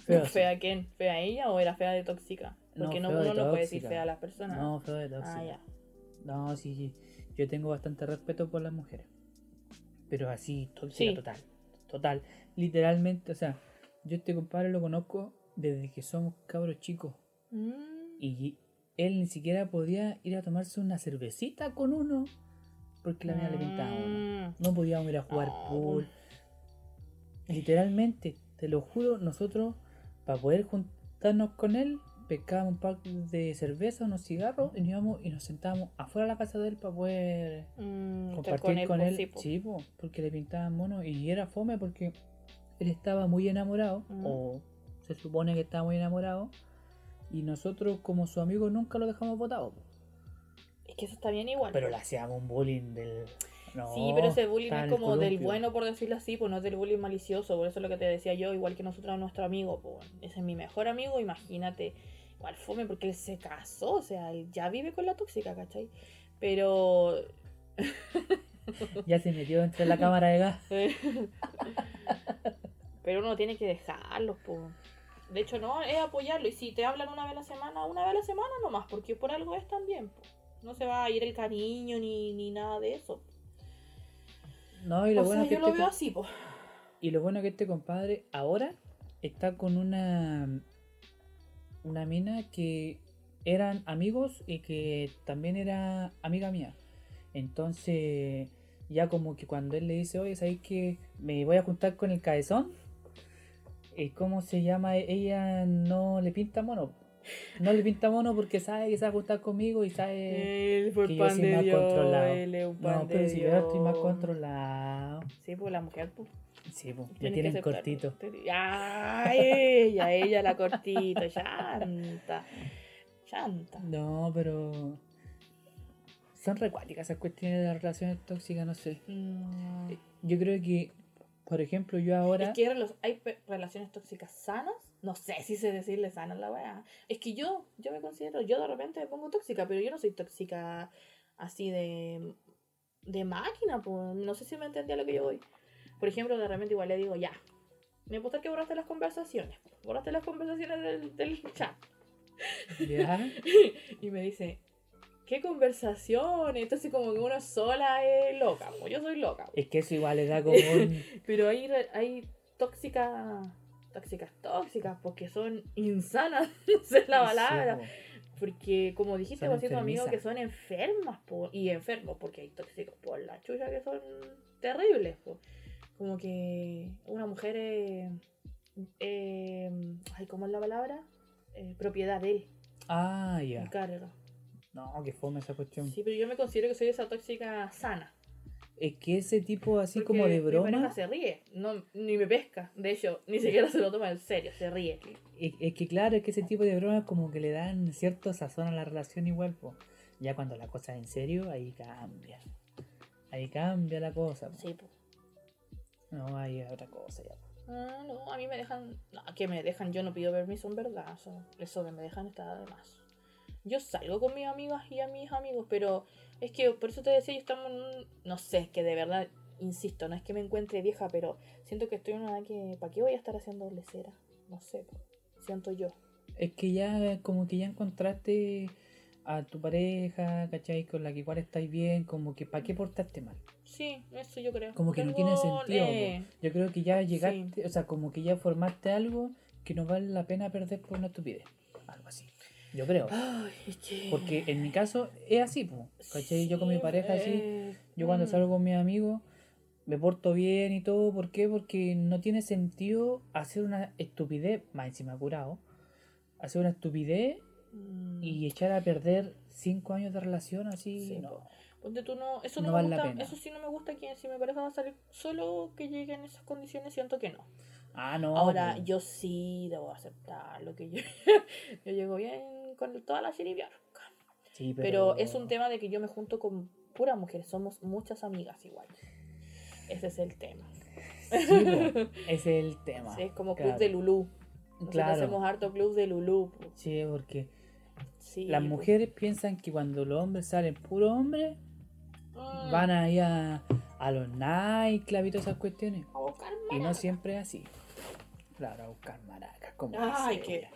B: Fea, así.
A: ¿Fea quién? ¿Fea ella o era fea de tóxica?
B: No,
A: Porque no,
B: de
A: uno no puede decir fea a las personas.
B: No, feo de tóxica.
A: Ah, ya.
B: No, sí, sí. Yo tengo bastante respeto por las mujeres. Pero así, tóxica
A: Sí.
B: total. Total. Literalmente, o sea, yo este compadre lo conozco desde que somos cabros chicos.
A: Mm.
B: Y él ni siquiera podía ir a tomarse una cervecita con uno porque la mina le pintaba uno.
A: Mm.
B: No podíamos ir a jugar
A: No,
B: pool.
A: Pues.
B: Literalmente, te lo juro, nosotros, para poder juntarnos con él, pescábamos un pack de cerveza, unos cigarros, y nos íbamos y nos sentábamos afuera de la casa de él para poder
A: Mm,
B: compartir con él.
A: pues, sí, po,
B: porque le pintaban mono y era fome porque él estaba muy enamorado,
A: Mm.
B: o se supone que estaba muy enamorado, y nosotros como su amigo nunca lo dejamos botado. po.
A: Es que eso está bien igual.
B: Pero le hacíamos un bullying del... No,
A: Sí, pero ese bullying es como del bueno, por decirlo así, pues no es del bullying malicioso. Por eso es lo que te decía yo, igual que nosotros a nuestro amigo, pues ese es mi mejor amigo, imagínate. Igual fome porque él se casó, o sea, él ya vive con la tóxica, ¿cachai? Pero. (laughs)
B: Ya se metió entre la cámara de gas. (laughs)
A: Pero uno tiene que dejarlos, pues. De hecho, no, es apoyarlo. Y si te hablan una vez a la semana, una vez a la semana nomás, porque por algo es también, pues. No se va a ir el cariño ni, ni nada de eso.
B: No, y lo
A: o
B: bueno
A: sea,
B: que
A: yo lo
B: este
A: veo
B: co-
A: así.
B: Y lo bueno que este compadre ahora está con una una mina que eran amigos y que también era amiga mía. Entonces, ya como que cuando él le dice, oye, ¿sabes que me voy a juntar con el cabezón? ¿Cómo se llama? Ella no le pinta mono. No le pinta mono porque sabe que se va a juntar conmigo y sabe...
A: Él fue
B: que yo
A: pan
B: soy
A: de
B: más
A: Dios,
B: controlado.
A: él es un pan
B: No,
A: de
B: pero si yo estoy más controlado.
A: Sí, pues la mujer, pues.
B: Sí, pues,
A: que
B: tienen cortito.
A: Ay, ella, ella la cortito, llanta. Llanta.
B: No, pero. Son recuáticas esas cuestiones de las relaciones tóxicas, no sé. Yo creo que, por ejemplo, yo ahora.
A: Es que hay relaciones tóxicas sanas. No sé si sé decirle sanas la weá. Es que yo, yo me considero, yo de repente me pongo tóxica, pero yo no soy tóxica así de, de máquina, pues. No sé si me entendía lo que yo voy. Por ejemplo, de repente igual le digo, ya. Me gusta que borraste las conversaciones. Borraste las conversaciones del, del chat.
B: Ya. (laughs)
A: Y me dice, ¿qué conversaciones? Entonces como que uno sola es loca, pues yo soy loca. pues.
B: Es que eso igual le da como un. (laughs)
A: Pero hay, hay tóxicas, tóxicas, tóxicas, porque son insanas, (laughs) esa es la palabra. Porque como dijiste,
B: Son
A: vos siendo amigos que son enfermas, po, y enfermos, porque hay tóxicos por la chucha que son terribles. po. Como que una mujer es, eh, ay, ¿cómo es la palabra? Eh, propiedad de él.
B: Ah, ya.
A: carga.
B: No, que fome esa cuestión.
A: Sí, pero yo me considero que soy esa tóxica sana.
B: Es que ese tipo así
A: Porque
B: como de
A: Mi pareja
B: broma.
A: se ríe, no, ni me pesca. De hecho, ni siquiera se lo toma en serio, se ríe.
B: Es, es que claro, es que ese tipo de bromas como que le dan cierto sazón a la relación igual, po. Ya cuando la cosa es en serio, ahí cambia. Ahí cambia la cosa. po.
A: Sí, pues.
B: No, ahí es otra cosa ya. po.
A: Ah, no, a mí me dejan. No, que me dejan, yo no pido permiso en verdad. o sea, eso que me dejan está de más. Yo salgo con mis amigas y a mis amigos, pero es que por eso te decía, yo estamos en un. No sé, que de verdad, insisto, no es que me encuentre vieja, pero siento que estoy en una edad que. ¿Para qué voy a estar haciendo lecera? No sé, siento yo.
B: Es que ya, como que ya encontraste a tu pareja, ¿cachai? Con la que igual estáis bien, como que ¿para qué portarte mal?
A: Sí, eso yo creo.
B: Como que no tiene sentido.
A: eh,
B: Yo creo que ya llegaste, o sea, como que ya formaste algo que no vale la pena perder por una estupidez. Yo creo.
A: Ay.
B: Porque en mi caso es así, po, ¿cachai? Yo con mi pareja así,
A: eh,
B: yo cuando
A: mm.
B: salgo con mis amigos me porto bien y todo. ¿Por qué? Porque no tiene sentido hacer una estupidez, más encima curado, hacer una estupidez
A: Mm.
B: y echar a perder cinco años de relación así.
A: Sí,
B: no.
A: Ponte tú no, eso
B: No
A: no,
B: vale
A: me
B: la
A: gusta,
B: pena.
A: eso sí no me gusta que si mi pareja va a salir solo que llegue en esas condiciones, siento que no.
B: Ah, no.
A: Ahora,
B: po.
A: yo sí debo aceptar lo que yo, (laughs) yo llego bien con toda la chiribiarca.
B: Sí,
A: Pero... es un tema de que yo me junto con puras mujeres, somos muchas amigas igual. Ese es el tema.
B: Sí, (laughs) es el tema.
A: Sí, es como club
B: claro.
A: de Lulú. Nosotros
B: Claro.
A: hacemos harto club de Lulú.
B: Sí, porque
A: Sí,
B: las
A: po.
B: mujeres piensan que cuando los hombres salen puro hombre,
A: Mm,
B: van a ir a, a los nightclubs y todas esas cuestiones. Y no siempre es así. Claro, a buscar maracas, como
A: Ay,
B: dice
A: que-
B: ella.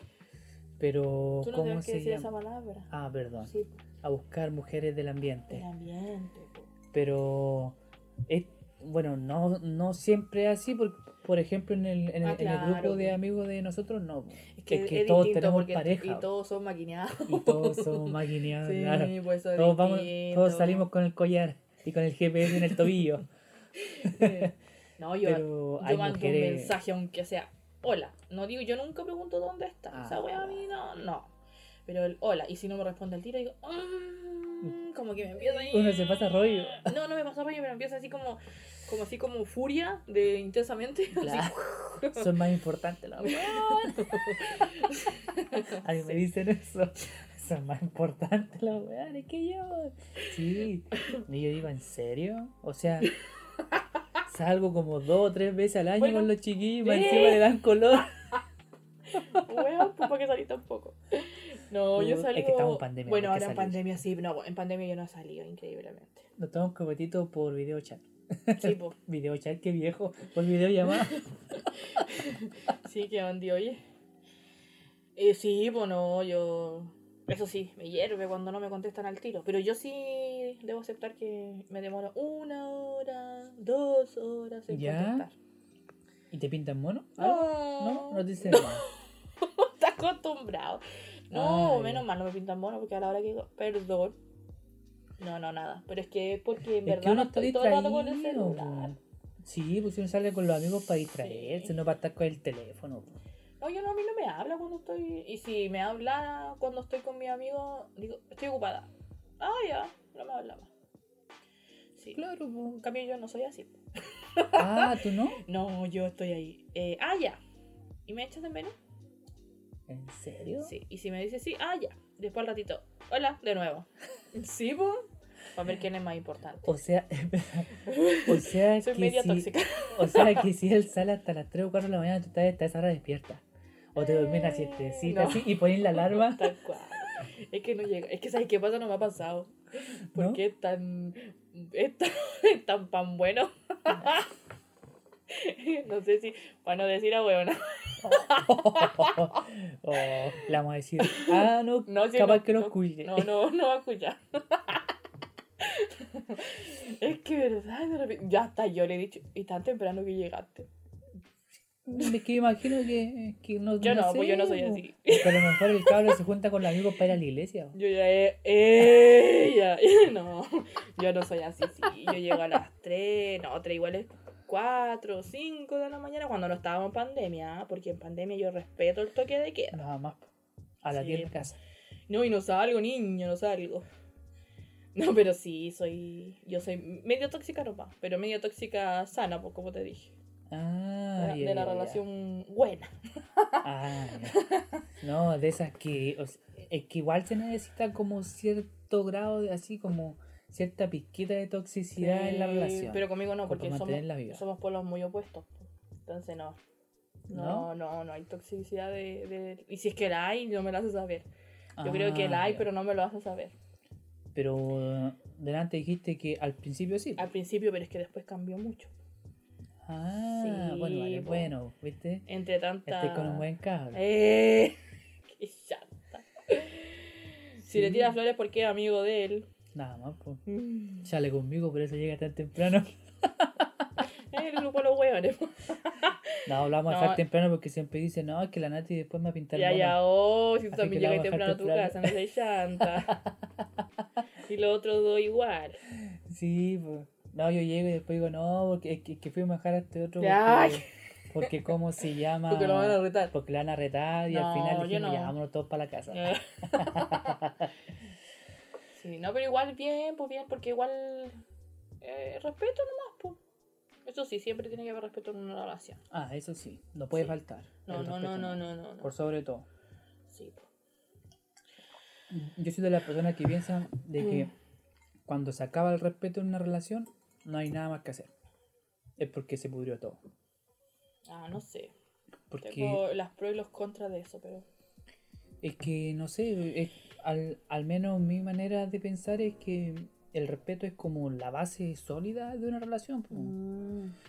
B: Pero,
A: Tú no
B: ¿cómo
A: que decir esa palabra.
B: Ah, perdón.
A: Sí.
B: a buscar mujeres del ambiente.
A: El ambiente.
B: Pero es, bueno, no, no siempre es así, porque, por ejemplo, en el, en el,
A: Ah,
B: en el
A: claro,
B: grupo de amigos de nosotros, no.
A: Es que,
B: Es que
A: es
B: todos tenemos pareja. (laughs)
A: y todos son maquineados.
B: Y todos somos maquineados,
A: Sí,
B: claro.
A: pues
B: Todos, vamos, todos salimos con el collar y con el GPS en el tobillo. (laughs)
A: No, yo,
B: Pero
A: yo mando
B: mujeres-
A: un mensaje aunque sea hola. No digo, yo nunca pregunto dónde está.
B: Ah.
A: Esa wea a mí no, no. Pero el hola, y si no me responde el tiro, digo, "Mm", como que me empieza ahí.
B: Uno se pasa rollo.
A: No, no me pasa rollo, pero empieza así como, como así como furia de intensamente. (laughs) así. (laughs)
B: Son más importantes los weones. A mí me dicen eso. Son más importantes los weones que yo. Sí. Y yo digo, ¿en serio? O sea, salgo como dos o tres veces al año
A: Bueno,
B: con los chiquillos
A: eh.
B: encima le dan color. (laughs)
A: Weón, pues para que salí tampoco. No, yo
B: Es
A: salí.
B: que estamos en pandemia,
A: Bueno, ahora en pandemia sí, no, en pandemia yo no he salido, increíblemente.
B: Nos tomamos copetito por video chat.
A: Sí, pues. (laughs)
B: Video chat, qué viejo. Por videollamada. (laughs)
A: Sí, que Andy, oye. Eh, sí, bueno, yo. Eso sí, me hierve cuando no me contestan al tiro. Pero yo sí debo aceptar que me demoro una hora, dos horas en
B: ¿Ya?
A: contestar.
B: ¿Y te pintan mono?
A: No,
B: No, no te dicen (laughs) nada. (laughs)
A: está acostumbrado. No, menos mal no me pintan mono porque a la hora que digo, perdón. No, no, nada. Pero es que es porque en
B: Es
A: verdad
B: que uno
A: no
B: está
A: estoy todo el rato con el celular.
B: Sí, pues uno sale con los amigos para distraerse,
A: Sí.
B: no para estar con el teléfono.
A: No, yo no, a mí no me habla cuando estoy. Y si me habla cuando estoy con mi amigo, digo, estoy ocupada. Ah, ya, no me habla más. Sí.
B: Claro,
A: En cambio, yo no soy así.
B: Ah, ¿tú no? (laughs)
A: No, yo estoy ahí. Eh, ah, ya. ¿Y me echas de menos?
B: ¿En serio?
A: Sí. Y si me dice sí, ah, ya. Después al ratito, hola, de nuevo. (laughs) Sí, pues. Para ver quién es más importante.
B: O sea, (laughs) o sea
A: Soy
B: que
A: media
B: si,
A: tóxica.
B: o sea que si él sale hasta las 3 o 4 de la mañana, tú estás a esa hora despierta. O te dormís a
A: Eh,
B: siestecita
A: no.
B: así y pones la alarma. (laughs)
A: Tal cual. Es que no llega. Es que, ¿sabes qué pasa? No me ha pasado. ¿Por
B: ¿No?
A: qué es tan. Es tan, es tan pan bueno? (laughs) no sé si. Para no decir a huevona. (laughs)
B: Oh, le vamos a decir, ah, no,
A: No, si
B: capaz
A: no-
B: que no escuche.
A: No, no, no va a escuchar. es que, ¿verdad? Ya hasta yo le he dicho. Y tan temprano que llegaste.
B: Es que imagino que, que no,
A: Yo no, pues yo no
B: sé,
A: soy así.
B: A lo mejor el cabro se junta con los amigos para ir a la iglesia.
A: Yo ya he. ¡Ella! (laughs) No, yo no soy así, sí. Yo llego a las 3, no, 3 igual es 4, 5 de la mañana cuando no estábamos en pandemia, porque en pandemia yo respeto el toque de queda.
B: Nada más. A la
A: Sí,
B: tierra
A: po.
B: casa.
A: No, y no salgo, niño, no salgo. No, pero sí, soy. Yo soy medio tóxica, no pero medio tóxica sana, pues como te dije.
B: Ah,
A: de, la relación buena. (laughs)
B: Ah. No, de esas que. o sea, es que igual se necesita como cierto grado de así como cierta pizquita de toxicidad en la relación.
A: Pero conmigo no, porque somos, somos polos muy opuestos. Entonces no. No, no, no hay toxicidad de, de- Y si es que la hay, no me lo hace saber. Yo creo que la
B: Ah,
A: hay, pero no me lo hace saber.
B: Pero uh, delante dijiste que al principio sí.
A: Al principio, pero es que después cambió mucho.
B: Ah,
A: Sí,
B: bueno, vale,
A: po.
B: bueno, ¿viste?
A: Entre tanta.
B: Estoy con un buen cable.
A: ¡Eh! (laughs) ¡Qué chata! Si le tira flores porque es amigo de él.
B: Nada más, pues.
A: Mm.
B: Sale conmigo, por eso llega tan temprano. (laughs)
A: El grupo de los hueones. (laughs)
B: No, hablamos a
A: No.
B: dejar temprano porque siempre dice, no, es que la Nati después me va a pintar
A: Ya,
B: mono".
A: ya, oh, si tú también llegas temprano a tu casa, no seas chanta. y los otros dos igual.
B: Sí, pues. No, yo llego y después digo, no, porque es que, es que fuimos a dejar a este otro. Porque, porque ¿cómo se (laughs) llama?
A: Porque lo van a retar.
B: Porque le van a retar y al final dijimos,
A: no.
B: ya, vámonos todos para la casa. (laughs)
A: Eh. sí, no, pero igual bien, pues bien, porque igual eh, respeto nomás, pues. Eso sí, siempre tiene que haber respeto en una relación.
B: Ah, eso sí, no puede
A: Sí.
B: faltar.
A: No, no, no, no, no, no. no.
B: Por sobre todo.
A: Sí, pues.
B: Yo soy de las personas que piensan de que
A: Mm.
B: cuando se acaba el respeto en una relación, no hay nada más que hacer. Es porque se pudrió todo.
A: Ah, no sé.
B: Porque
A: Tengo las pros y los contras de eso, pero.
B: es que, no sé, es- al, al menos mi manera de pensar es que el respeto es como la base sólida de una relación. po.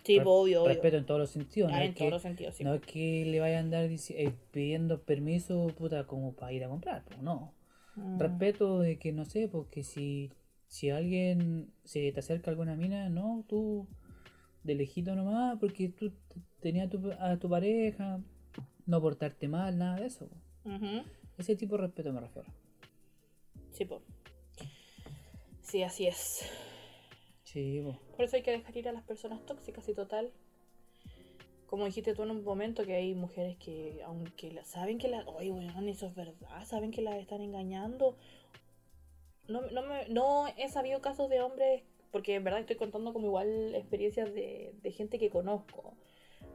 A: Sí,
B: Re-
A: pues, obvio, obvio.
B: Respeto en todos los sentidos.
A: Ah,
B: no,
A: en
B: es
A: todos
B: que,
A: los sentidos, sí.
B: no es que le vaya a andar eh, pidiendo permiso puta como para ir a comprar. po, no.
A: Mm.
B: Respeto de que, no sé, porque si, si alguien se te acerca a alguna mina, no, tú de lejito nomás, porque tú tenías a tu, a tu pareja, no portarte mal, nada de eso. Ese tipo de respeto me refiero.
A: Sí, po. Sí, así es.
B: Sí, po.
A: Por eso hay que dejar ir a las personas tóxicas y total. Como dijiste tú en un momento que hay mujeres que, aunque la- saben que la... Oye, weón, eso es verdad, saben que las están engañando. No, no, me, no he sabido casos de hombres, porque en verdad estoy contando como igual experiencias de, de gente que conozco.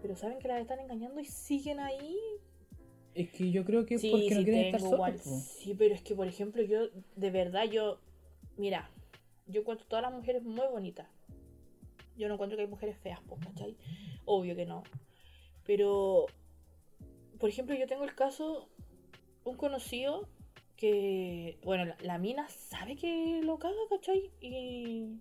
A: Pero saben que las están engañando y siguen ahí.
B: Es que yo creo que es
A: Sí,
B: porque no quieren estar solos.
A: Sí, pero es que, por ejemplo, yo, de verdad, yo, mira, yo encuentro todas las mujeres muy bonitas. Yo no encuentro que hay mujeres feas, ¿cachai? Obvio que no. Pero, por ejemplo, yo tengo el caso, un conocido que, bueno, la, la mina sabe que lo caga, ¿cachai? Y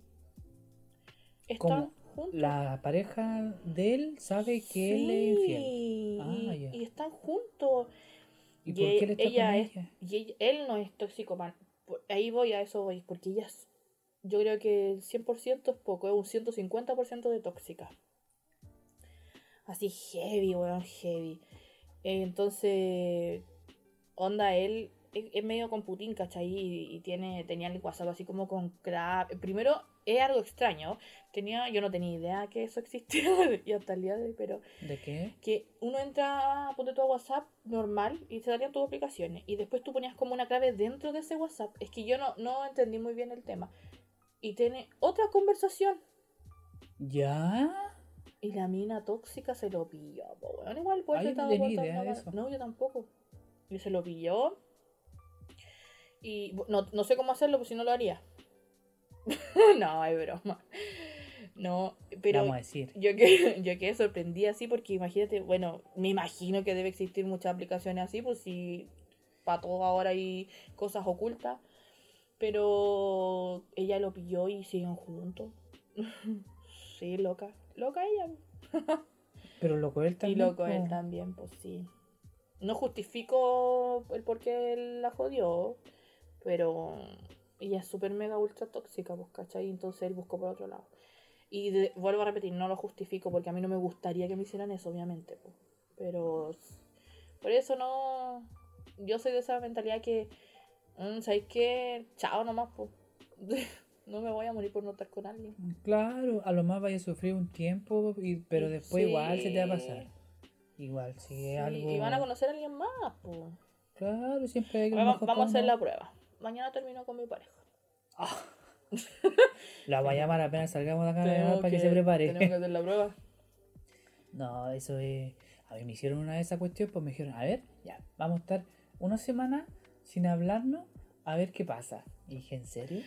A: están juntos.
B: La pareja de él sabe que él es infiel. Ah,
A: y, están juntos.
B: ¿Y
A: Y
B: por qué le está
A: ella es-
B: ella?
A: Y ella- él no es tóxico, man. Ahí voy, a eso voy. Porque ella es, yo creo que el 100% es poco, es un 150% de tóxica. Así heavy, weón, heavy. Entonces, onda, él es, medio con Putin, ¿cachai? Y, y tiene, tenía el WhatsApp así como con crap. Primero, es algo extraño. Tenía, yo no tenía idea que eso existía (laughs) y hasta el día de hoy, pero
B: ¿De qué?
A: que uno entra, ponte tu a WhatsApp normal y te darían tus aplicaciones. Y después tú ponías como una clave dentro de ese WhatsApp. Es que yo no, no entendí muy bien el tema. Y tiene otra conversación.
B: ¿Ya?
A: Y la mina tóxica se lo pilló. weón. igual pues
B: Ah, eso.
A: No, yo tampoco. Y se lo pilló. Y no, no sé cómo hacerlo, pues si no lo haría. (laughs) no, es broma. No, pero
B: Vamos a decir.
A: yo que (laughs) yo quedé sorprendida así porque imagínate, bueno, me imagino que debe existir muchas aplicaciones así, pues si para todo ahora hay cosas ocultas. Pero ella lo pilló y siguen juntos. (laughs) sí, loca. Loca ella.
B: Pero loco él
A: Y
B: también.
A: loco él también, pues sí. No justifico el por qué él la jodió, pero ella es súper mega ultra tóxica, pues, ¿cachai? Entonces él buscó por otro lado. Y de- vuelvo a repetir, no lo justifico porque a mí no me gustaría que me hicieran eso, obviamente, pues. Pero por eso no. Yo soy de esa mentalidad que, mm, ¿sabes qué? Chao nomás, pues. (laughs) no me voy a morir por no estar con alguien.
B: Claro, a lo más vaya a sufrir un tiempo, y, pero después igual se te va a pasar. Igual, si
A: Sí,
B: es algo.
A: Y van a conocer a alguien más, pues.
B: Claro, siempre hay que
A: Vamos, vamos a hacer la prueba. Mañana termino con mi pareja. (laughs)
B: La voy a llamar apenas salgamos de acá para que, se prepare.
A: Tenemos que hacer la prueba.
B: No, eso es. A mí me hicieron una vez esa cuestión, pues me dijeron, a ver, ya, vamos a estar una semana sin hablarnos, a ver qué pasa. Y dije, ¿en serio?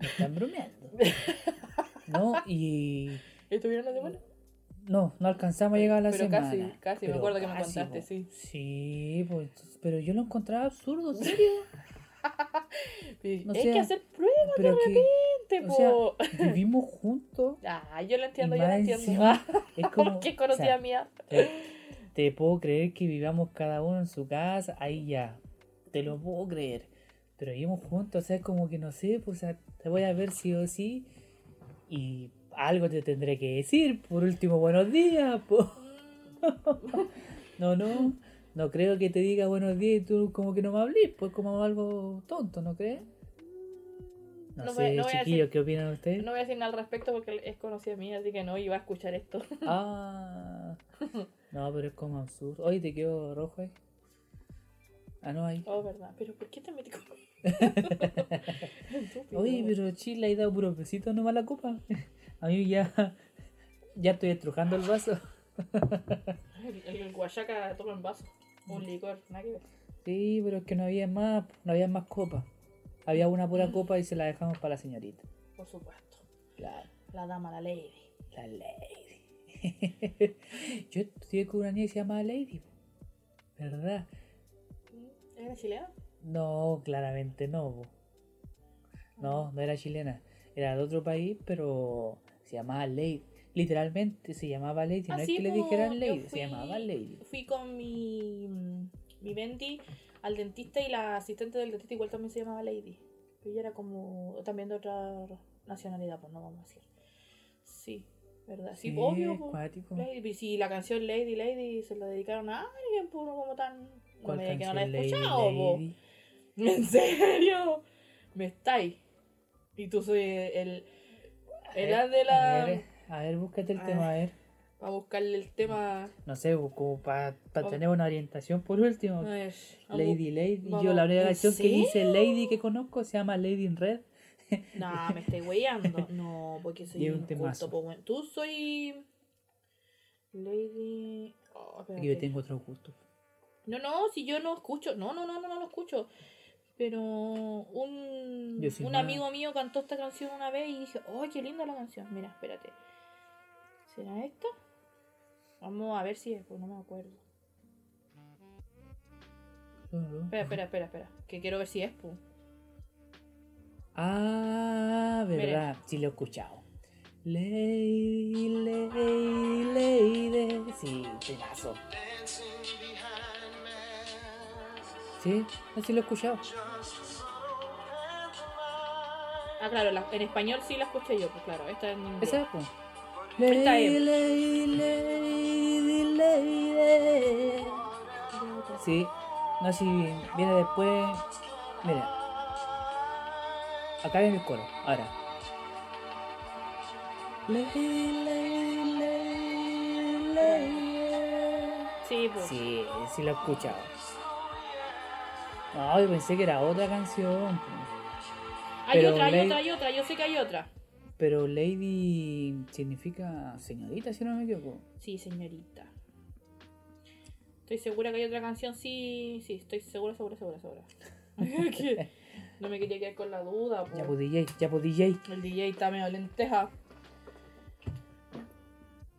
B: Me están bromeando. (laughs) no, y.
A: ¿Estuvieron la semana?
B: No, no alcanzamos a llegar a la
A: Pero
B: semana.
A: casi, casi, me acuerdo que me contaste,
B: po.
A: sí.
B: Sí, pues, pero yo lo encontraba absurdo, ¿en serio? (laughs) No
A: Hay que hacer pruebas de
B: que,
A: repente,
B: o sea, vivimos juntos. (laughs)
A: Ah, yo lo entiendo, yo lo entiendo.
B: encima, (laughs) es como.
A: Porque
B: o
A: conocía
B: sea,
A: a mía.
B: te, te puedo creer que vivamos cada uno en su casa, ahí ya. Te lo puedo creer. Pero vivimos juntos, o sea, es como que no sé, pues, o sea, te voy a ver sí o sí. Y algo te tendré que decir. Por último, buenos días, po. (laughs) No, no. No creo que te diga buenos días y tú como que no me hables, pues como algo tonto, ¿no crees? No,
A: No
B: sé,
A: voy- no
B: chiquillos,
A: decir-
B: ¿qué opinan ustedes?
A: No voy a decir nada al respecto porque es conocida mía, así que no iba a escuchar esto.
B: Ah, (laughs) no, pero es como absurdo. Oye, te quedo rojo ahí. Ah, no, ahí.
A: Oh, verdad. Pero ¿por qué te metí? (laughs) Estúpido.
B: Oye, pero Chile ha dado puro besito nomás la copa. (laughs) A mí ya, ya estoy estrujando el vaso.
A: El, el guayaca toma en vaso. Un licor, nada que ver.
B: Sí, pero es que no había más, no había más copas. Había una pura copa y se la dejamos para la señorita.
A: Por supuesto.
B: Claro,
A: La dama, la lady.
B: la lady. (laughs) Yo estudié con una niña que se llama Lady. ¿Verdad?
A: ¿Era chilena?
B: No, claramente no. No, no era chilena. Era de otro país, pero se llamaba Lady. Literalmente se llamaba Lady. No es que le dijeran Lady, se llamaba Lady.
A: Fui con mi Mi Bendy al dentista y la asistente del dentista igual también se llamaba Lady. Pero ella era como también de otra nacionalidad, pues no vamos a decir. Sí, ¿verdad? Sí,
B: Sí,
A: obvio.
B: es
A: po.
B: cuático.
A: Lady, si la canción Lady Lady se la dedicaron a alguien, pues uno como tan. No
B: ¿Cuál
A: me que no la he
B: Lady,
A: escuchado, po.
B: Lady? (laughs)
A: ¿En serio? Me estáis. Y tú soy el. El de la.
B: A ver, búscate el
A: A
B: tema, a
A: ver. Para buscarle el tema.
B: No sé, como para
A: Oh.
B: tener una orientación por último.
A: A ver,
B: Lady, Lady.
A: vamos-
B: Yo la única
A: ¿en
B: canción que dice? Lady que conozco se llama Lady in Red.
A: Nah, me estoy weyando. (laughs) No, porque soy
B: Y un
A: culto, po. Tú soy. Lady. Oh,
B: yo tengo otro gusto.
A: No, no, si yo no escucho. No, no, no, no, no lo escucho. Pero un, un
B: no-
A: amigo mío cantó esta canción una vez y dije, ¡ay, qué linda la canción! Mira, espérate. ¿Será esta? Vamos a ver si es, pues no me acuerdo. Espera, espera, espera, espera. Que quiero ver si es, pues.
B: Ah, verdad, sí lo he escuchado. Lady, lady, lady. Sí, temazo. Sí, así lo he escuchado.
A: Ah, claro, la- en español sí la escuché yo, pues claro, esta en inglés.
B: Esa es, pues.
A: Esta
B: Lady,
A: es.
B: lady, lady, lady. Sí, no, si viene después. Mira. Acá viene el coro, ahora.
A: Sí, pues.
B: Sí, sí lo he escuchado. No, yo pensé que era otra canción. pues.
A: Hay
B: pero
A: otra, hay otra, hay otra, yo sé que hay otra.
B: Pero Lady significa señorita, si no me equivoco.
A: Sí, señorita. Estoy segura que hay otra canción, sí, sí, estoy segura, segura, segura, segura. (laughs) No me quería quedar con la duda, po.
B: Ya pues DJ, ya pues DJ.
A: El DJ está medio lenteja.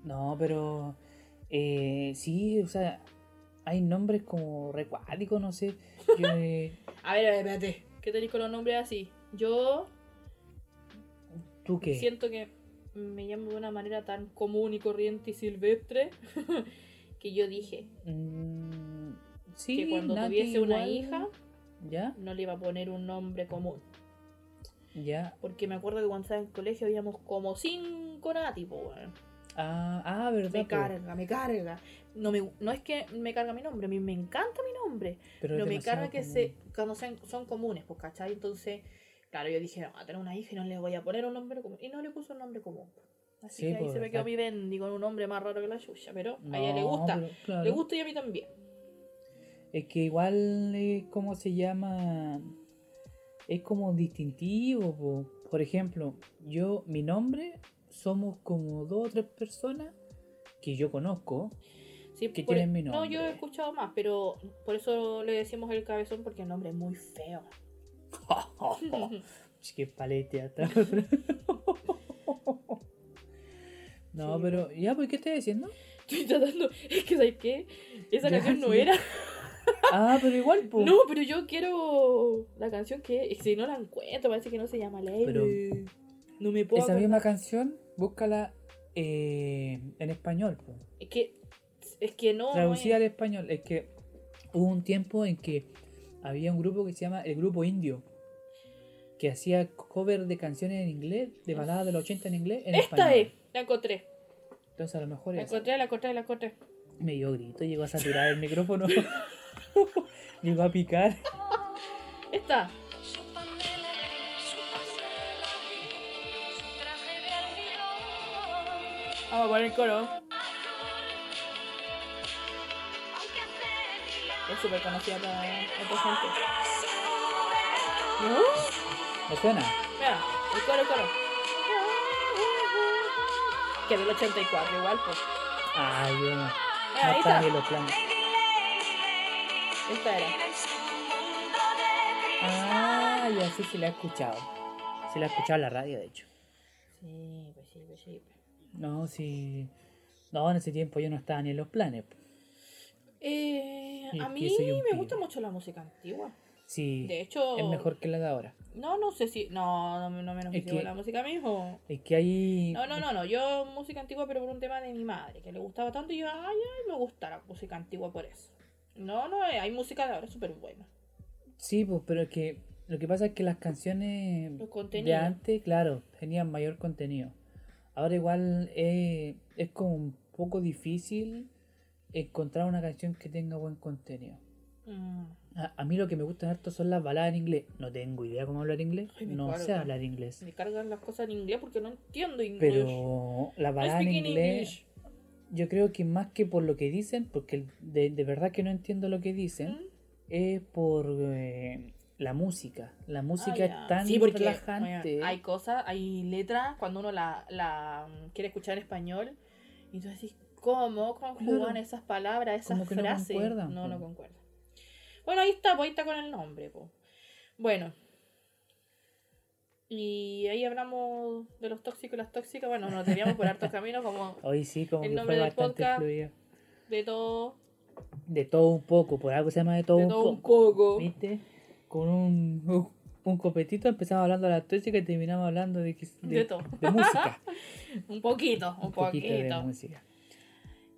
B: No, pero eh, sí, o sea, hay nombres como recuáticos, no sé. Yo, eh, (laughs)
A: A ver, a ver, espérate. ¿Qué tenéis con los nombres así? Yo
B: ¿Tú qué?
A: siento que me llamo de una manera tan común y corriente y silvestre (laughs) que yo dije
B: Mm, sí,
A: que cuando tuviese una
B: igual.
A: hija
B: ¿Ya?
A: no le iba a poner un nombre común.
B: ¿Ya?
A: Porque me acuerdo que cuando estaba en el colegio habíamos como cinco Nati, weón.
B: Ah, ah verdad.
A: Me carga, me carga. No, me, no es que me carga mi nombre, a mí me encanta mi nombre.
B: Pero,
A: me carga que se, cuando sean, son comunes, pues, ¿cachai? Entonces, claro, yo dije, no, a tener una hija y no le voy a poner un nombre común. Y no le puso un nombre común. Así
B: Sí,
A: que ahí
B: pues,
A: se me quedó mi Bendy con un nombre más raro que la suya. Pero a ella le gusta.
B: pero, claro.
A: Le gusta y a mí también.
B: Es que igual, eh, ¿cómo se llama? Es como distintivo. po. Por ejemplo, yo, mi nombre, somos como dos o tres personas que yo conozco.
A: Sí,
B: Que
A: por-
B: tienen mi
A: No, yo he
B: nombre.
A: escuchado más, pero por eso le decimos el cabezón porque el nombre es muy feo.
B: Es que paleteata. no,
A: Sí,
B: pero, ya, pues, ¿qué estás diciendo?
A: Estoy tratando. Es que, ¿sabes qué? Esa
B: Ya,
A: canción no era.
B: Ah, pero igual, pues.
A: No, pero yo quiero la canción que. Si no la encuentro, parece que no se llama Lady.
B: Pero-
A: no me puedo.
B: Esa
A: acordar.
B: misma canción, búscala eh, en español, pues.
A: Es que. Es que no.
B: Traducida al
A: es-
B: español. Es que hubo un tiempo en que había un grupo que se llama el Grupo Indio. Que hacía cover de canciones en inglés, de baladas de los 80 en inglés, en
A: Esta
B: español.
A: es. La encontré.
B: Entonces a lo mejor
A: La
B: es.
A: encontré, la encontré, la encontré.
B: Me dio grito, llegó a saturar el micrófono. (laughs) llegó a picar.
A: Esta. Vamos a poner el coro. Es súper conocida para otra gente. ¿No?
B: ¿Me suena?
A: Mira, el coro, el coro. Que del 84 igual, pues.
B: Ay, yo no.
A: Mira,
B: No
A: ahí
B: está
A: está.
B: ni en los planes.
A: Esta era.
B: Ah, ya sí, sí la he escuchado. Sí la he escuchado en la radio, de hecho.
A: Sí, pues sí, pues sí.
B: No, sí. No, en ese tiempo yo no estaba ni en los planes.
A: Eh, a mí me gusta mucho la música antigua.
B: Sí,
A: De hecho,
B: es mejor que la de ahora.
A: No, no sé si. No, no, no menos
B: Es
A: que la música mismo.
B: Es que hay.
A: No, no, no, no. Yo música antigua, pero por un tema de mi madre, que le gustaba tanto y yo, ay, ay, me gusta la música antigua por eso. No, no, eh, hay música de ahora súper buena.
B: Sí, pues, pero es que lo que pasa es que las canciones
A: Los
B: de antes, claro, tenían mayor contenido. Ahora igual eh, es como un poco difícil encontrar una canción que tenga buen contenido.
A: Mm.
B: A, a mí lo que me gusta harto son las baladas en inglés. No tengo idea cómo hablar inglés.
A: Ay,
B: no sé hablar inglés.
A: Me cargan las cosas en inglés porque no entiendo inglés.
B: Pero la
A: I
B: balada en inglés,
A: English.
B: yo creo que más que por lo que dicen, porque de, de verdad que no entiendo lo que dicen,
A: ¿Mm?
B: es por eh, la música. La música
A: Ah,
B: es tan
A: Sí, porque,
B: relajante.
A: oye, hay cosas, hay letras cuando uno la, la mm, quiere escuchar en español y tú decís, ¿cómo? ¿Cómo
B: Claro.
A: esas palabras, esas
B: Como que no
A: frases?
B: concuerdan,
A: no, no concuerdan. Bueno, ahí está, pues ahí está con el nombre. po. Bueno. Y ahí hablamos de los tóxicos y las tóxicas. Bueno, nos teníamos por hartos caminos, como (laughs)
B: Hoy sí, como
A: el nombre del podcast.
B: fluido.
A: de todo,
B: De todo un poco, por algo se llama de todo
A: de
B: un
A: todo un
B: poco.
A: poco.
B: ¿Viste? Con un, un, copetito empezamos hablando de la tóxica y terminamos hablando de, de,
A: De todo.
B: de música. (laughs)
A: Un poquito, un,
B: un poquito de
A: poquito.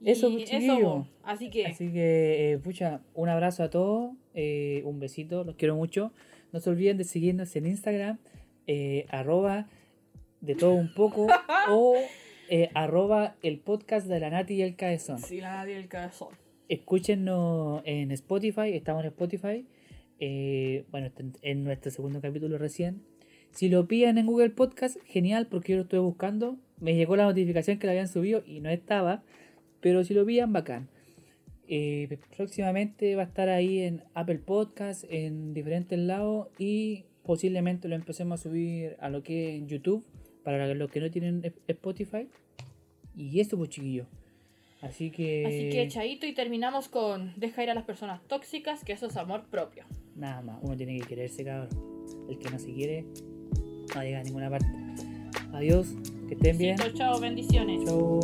B: Música.
A: Y
B: Eso.
A: Así que,
B: Así que, eh, pucha, un abrazo a todos, eh, un besito, los quiero mucho. No se olviden de seguirnos en Instagram, eh, arroba de todo un poco, (laughs) o eh, arroba el podcast de la Nati y el Caezón.
A: si la nadie el corazón.
B: Escúchenos en Spotify, estamos en Spotify. bueno, en nuestro segundo capítulo recién. Si lo pillan en Google Podcast, genial, porque yo lo estuve buscando. Me llegó la notificación que lo habían subido y no estaba. Pero si lo pillan, bacán. Eh, próximamente va a estar ahí en Apple Podcast, en diferentes lados. Y posiblemente lo empecemos a subir a lo que es YouTube, para los que no tienen Sp- Spotify. Y eso, pues chiquillo. Así que.
A: Así que chaito y terminamos con deja ir a las personas tóxicas, que eso es amor propio.
B: Nada más, uno tiene que quererse, cabrón. El que no se quiere, no llega a ninguna parte. Adiós, que estén bien.
A: Chao, bendiciones.
B: Chau.